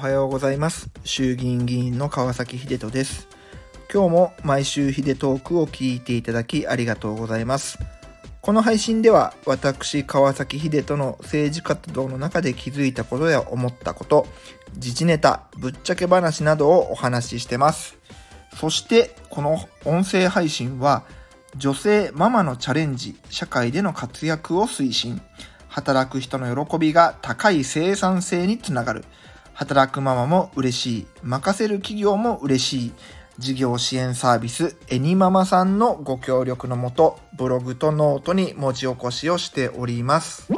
はようございます。衆議院議員の川崎秀人です。今日も毎週秀トークを聞いていただきありがとうございます。この配信では私川崎秀人の政治活動の中で気づいたことや思ったこと自治ネタぶっちゃけ話などをお話ししてます。そしてこの音声配信は女性ママのチャレンジ社会での活躍を推進。働く人の喜びが高い生産性につながる。働くママも嬉しい。任せる企業も嬉しい。事業支援サービスエニママさんのご協力のもと、ブログとノートに文字起こしをしております。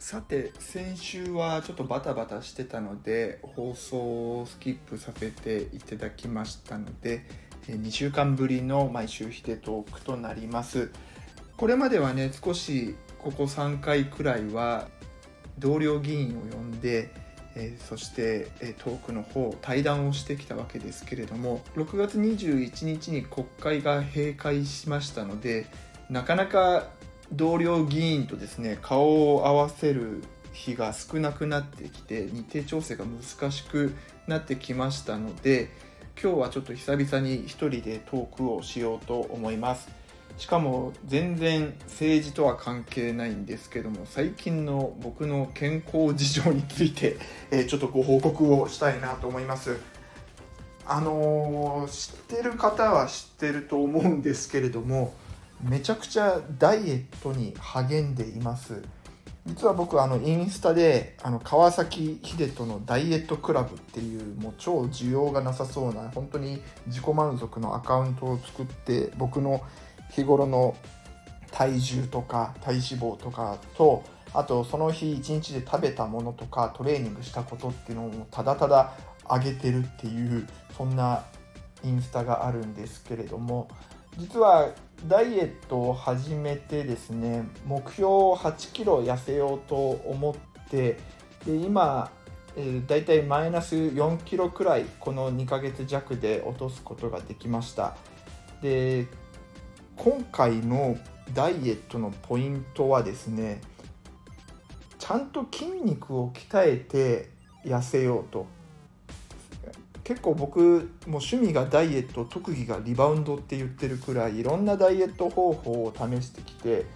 さて、先週はちょっとバタバタしてたので、放送をスキップさせていただきましたので、2週間ぶりの毎週ヒデトークとなります。これまではね少しここ3回くらいは同僚議員を呼んで、えー、そして、えトークの方対談をしてきたわけですけれども6月21日に国会が閉会しましたのでなかなか同僚議員とですね顔を合わせる日が少なくなってきて日程調整が難しくなってきましたので今日はちょっと久々に1人でトークをしようと思います。しかも全然政治とは関係ないんですけども最近の僕の健康事情について、え、ちょっとご報告をしたいなと思います。あのー、知ってる方は知ってると思うんですけれどもめちゃくちゃダイエットに励んでいます。実は僕あのインスタであの川崎秀人のダイエットクラブっていうもう超需要がなさそうな本当に自己満足のアカウントを作って僕の日頃の体重とか体脂肪とかとあとその日一日で食べたものとかトレーニングしたことっていうのをただただ上げてるっていうそんなインスタがあるんですけれども実はダイエットを始めてですね目標を8キロ痩せようと思ってで今、えー、だいたいマイナス4キロくらいこの2ヶ月弱で落とすことができました。で今回のダイエットのポイントはですねちゃんと筋肉を鍛えて痩せようと。結構僕も趣味がダイエット特技がリバウンドって言ってるくらいいろんなダイエット方法を試してきて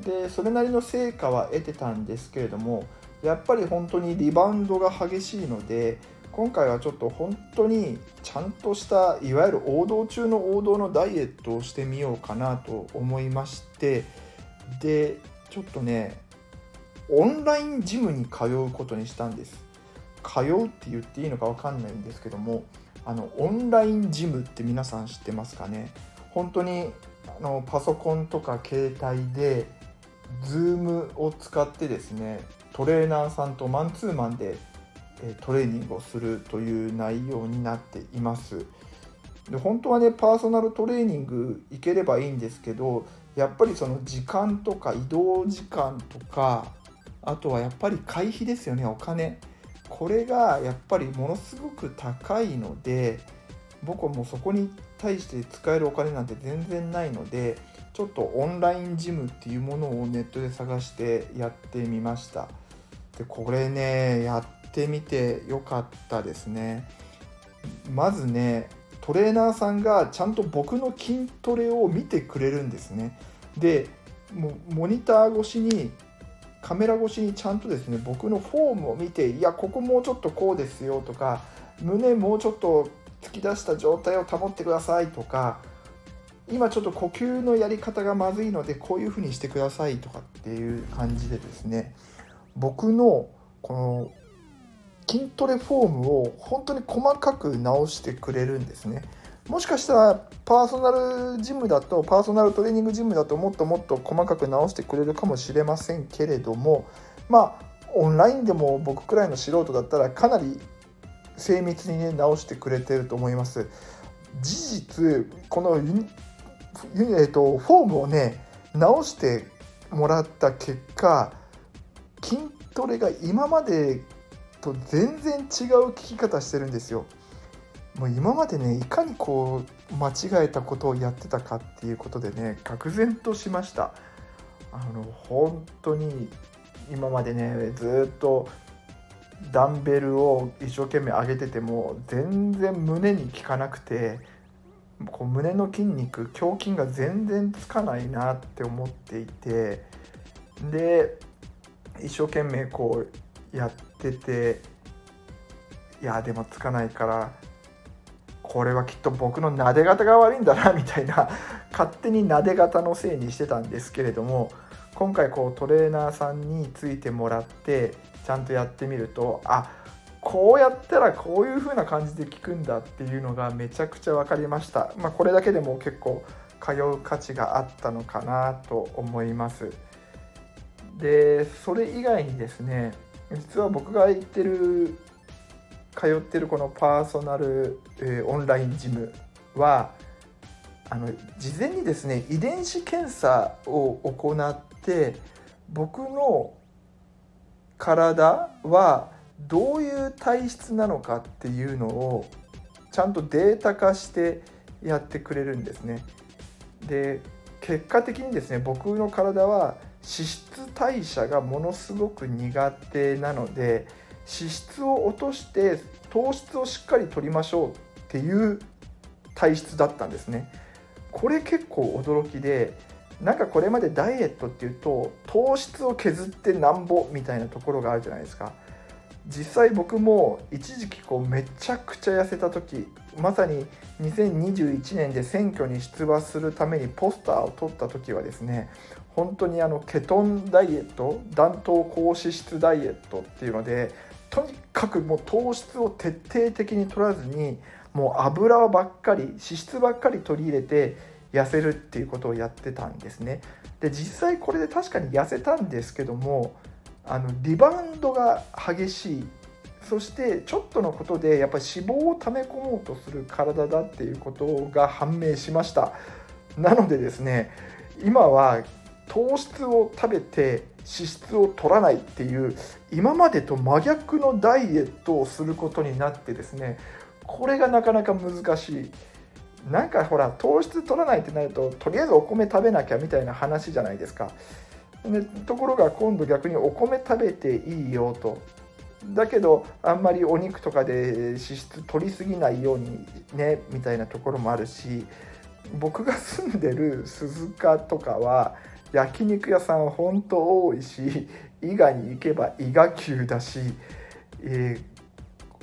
でそれなりの成果は得てたんですけれどもやっぱり本当にリバウンドが激しいので今回はちょっと本当にちゃんとしたいわゆる王道中の王道のダイエットをしてみようかなと思いましてでちょっとねオンラインジムに通うことにしたんです。通うって言っていいのか分かんないんですけどもあのオンラインジムって皆さん知ってますかね？本当にあのパソコンとか携帯で Zoom を使ってですねトレーナーさんとマンツーマンでトレーニングをするという内容になっています。で本当はねパーソナルトレーニング行ければいいんですけどやっぱりその時間とか移動時間とかあとはやっぱり会費ですよねお金これがやっぱりものすごく高いので僕はもうそこに対して使えるお金なんて全然ないのでちょっとオンラインジムっていうものをネットで探してやってみましたでこれねやっってみてよかったですね。まずねトレーナーさんがちゃんと僕の筋トレを見てくれるんですね。でもモニター越しにカメラ越しにちゃんとですね僕のフォームを見ていやここもうちょっとこうですよとか胸もうちょっと突き出した状態を保ってくださいとか今ちょっと呼吸のやり方がまずいのでこういうふうにしてくださいとかっていう感じでですね僕のこの筋トレフォームを本当に細かく直してくれるんですね。もしかしたらパーソナルジムだとパーソナルトレーニングジムだともっともっと細かく直してくれるかもしれませんけれどもまあオンラインでも僕くらいの素人だったらかなり精密にね直してくれてると思います事実この、えーと、フォームをね直してもらった結果筋トレが今までと全然違う聞き方してるんですよ。もう今までねいかにこう間違えたことをやってたかっていうことでね愕然としましたあの本当に今までねずっとダンベルを一生懸命上げてても全然胸に効かなくてこう胸の筋肉胸筋が全然つかないなって思っていてで一生懸命こうやっってていやでもつかないからこれはきっと僕の撫で方が悪いんだなみたいな勝手に撫で方のせいにしてたんですけれども今回こうトレーナーさんについてもらってちゃんとやってみるとあこうやったらこういう風な感じで効くんだっていうのがめちゃくちゃ分かりました、まあ、これだけでも結構通う価値があったのかなと思います。でそれ以外にですね実は僕が行ってる通ってるこのパーソナル、えー、オンラインジムはあの事前にですね遺伝子検査を行って僕の体はどういう体質なのかっていうのをちゃんとデータ化してやってくれるんですね。で結果的にですね僕の体は脂質代謝がものすごく苦手なので脂質を落として糖質をしっかり取りましょうっていう体質だったんですね。これ結構驚きでなんかこれまでダイエットっていうと糖質を削ってなんぼみたいなところがあるじゃないですか実際僕も一時期こうめちゃくちゃ痩せた時まさに2021年で選挙に出馬するためにポスターを取った時はですね本当にあのケトンダイエット弾頭高脂質ダイエットっていうのでとにかくもう糖質を徹底的に取らずにもう油ばっかり脂質ばっかり取り入れて痩せるっていうことをやってたんですね。で実際これで確かに痩せたんですけどもあのリバウンドが激しい。そしてちょっとのことでやっぱり脂肪を溜め込もうとする体だっていうことが判明しました。なのでですね今は糖質を食べて脂質を取らないっていう今までと真逆のダイエットをすることになってですねこれがなかなか難しい。なんかほら糖質取らないってなるととりあえずお米食べなきゃみたいな話じゃないですか。でところが今度逆にお米食べていいよと。だけどあんまりお肉とかで脂質取りすぎないようにねみたいなところもあるし僕が住んでる鈴鹿とかは焼肉屋さん本当多いし伊賀に行けば伊賀牛だし、えー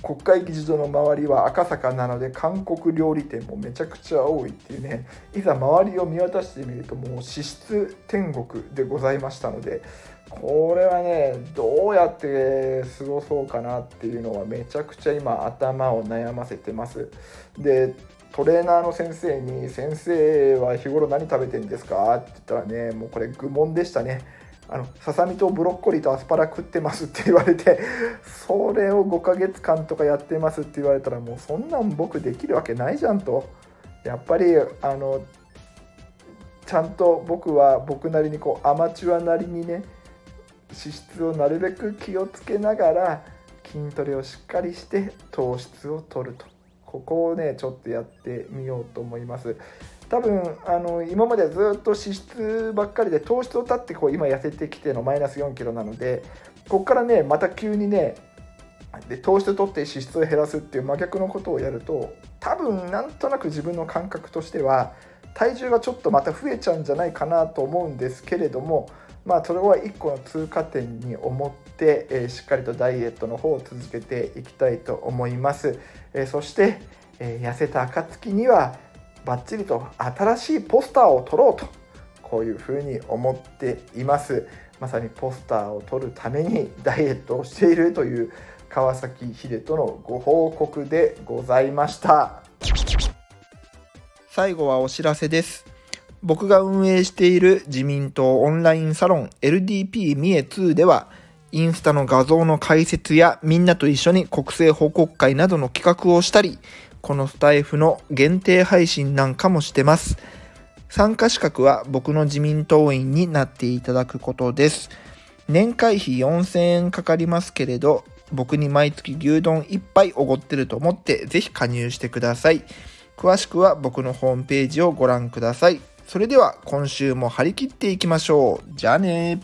国会議事堂の周りは赤坂なので韓国料理店もめちゃくちゃ多いっていうね。いざ周りを見渡してみるともう脂質天国でございましたのでこれはねどうやって過ごそうかなっていうのはめちゃくちゃ今頭を悩ませてます。でトレーナーの先生に「先生は日頃何食べてんですか?」って言ったらねもうこれ愚問でしたね。あのささみとブロッコリーとアスパラ食ってますって言われてそれを5ヶ月間とかやってますって言われたらもうそんなん僕できるわけないじゃんと。やっぱりあのちゃんと僕は僕なりにこうアマチュアなりにね脂質をなるべく気をつけながら筋トレをしっかりして糖質を取ると。ここをねちょっとやってみようと思います。多分あの今まではずっと脂質ばっかりで糖質を断ってこう今痩せてきてのマイナス4キロなのでここからねまた急にねで糖質を取って脂質を減らすっていう真逆のことをやると多分なんとなく自分の感覚としては体重がちょっとまた増えちゃうんじゃないかなと思うんですけれどもまあそれは1個の通過点に思って、えー、しっかりとダイエットの方を続けていきたいと思います、えー、そして、えー、痩せた暁にはバッチリと新しいポスターを撮ろうとこういうふうに思っています。まさにポスターを撮るためにダイエットをしているという川崎秀人のご報告でございました。最後はお知らせです。僕が運営している自民党オンラインサロン LDP 三重2ではインスタの画像の解説やみんなと一緒に国政報告会などの企画をしたりこのスタイフの限定配信なんかもしてます。参加資格は僕の自民党員になっていただくことです。年会費4000円かかりますけれど、僕に毎月牛丼1杯おごってると思ってぜひ加入してください。詳しくは僕のホームページをご覧ください。それでは今週も張り切っていきましょう。じゃあね